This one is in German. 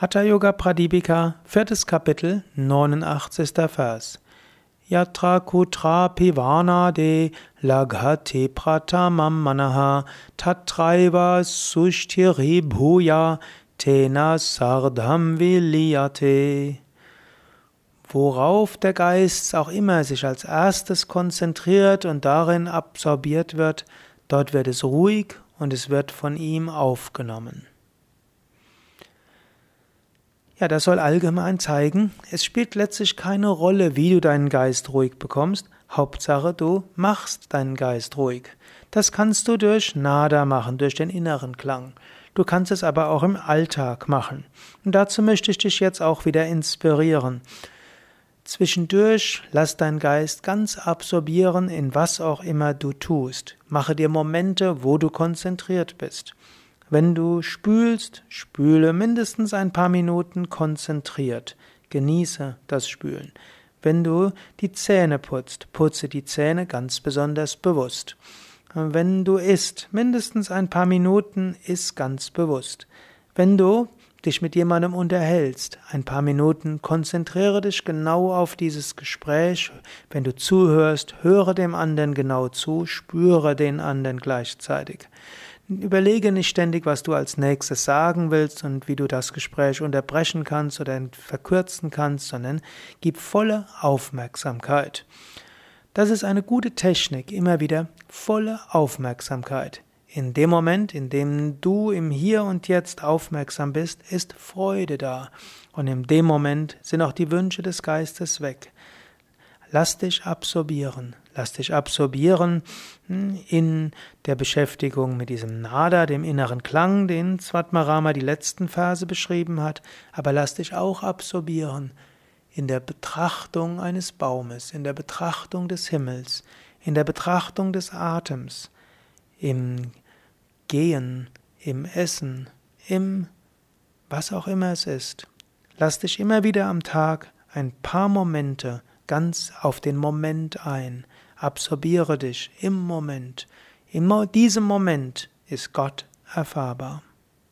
Hatha Yoga Pradipika, viertes Kapitel, 89. Vers. Yatra kutra pivana de laghate pratamam manaha tatraiva sushtiri bhuya tena sardham viliyate. Worauf der Geist auch immer sich als erstes konzentriert und darin absorbiert wird, dort wird es ruhig und es wird von ihm aufgenommen. Ja, das soll allgemein zeigen, es spielt letztlich keine Rolle, wie du deinen Geist ruhig bekommst. Hauptsache, du machst deinen Geist ruhig. Das kannst du durch Nada machen, durch den inneren Klang. Du kannst es aber auch im Alltag machen. Und dazu möchte ich dich jetzt auch wieder inspirieren. Zwischendurch lass deinen Geist ganz absorbieren in was auch immer du tust. Mache dir Momente, wo du konzentriert bist. Wenn du spülst, spüle mindestens ein paar Minuten konzentriert. Genieße das Spülen. Wenn du die Zähne putzt, putze die Zähne ganz besonders bewusst. Wenn du isst, mindestens ein paar Minuten, iss ganz bewusst. Wenn du dich mit jemandem unterhältst, ein paar Minuten, konzentriere dich genau auf dieses Gespräch. Wenn du zuhörst, höre dem anderen genau zu, spüre den anderen gleichzeitig. Überlege nicht ständig, was du als nächstes sagen willst und wie du das Gespräch unterbrechen kannst oder verkürzen kannst, sondern gib volle Aufmerksamkeit. Das ist eine gute Technik, immer wieder volle Aufmerksamkeit. In dem Moment, in dem du im Hier und Jetzt aufmerksam bist, ist Freude da. Und in dem Moment sind auch die Wünsche des Geistes weg. Lass dich absorbieren. Lass dich absorbieren hm, in der Beschäftigung mit diesem Nada, dem inneren Klang, den Svatmarama die letzten Verse beschrieben hat, aber lass dich auch absorbieren in der Betrachtung eines Baumes, in der Betrachtung des Himmels, in der Betrachtung des Atems, im Gehen, im Essen, im was auch immer es ist. Lass dich immer wieder am Tag ein paar Momente ganz auf den Moment ein. Absorbiere dich im Moment. In diesem Moment ist Gott erfahrbar.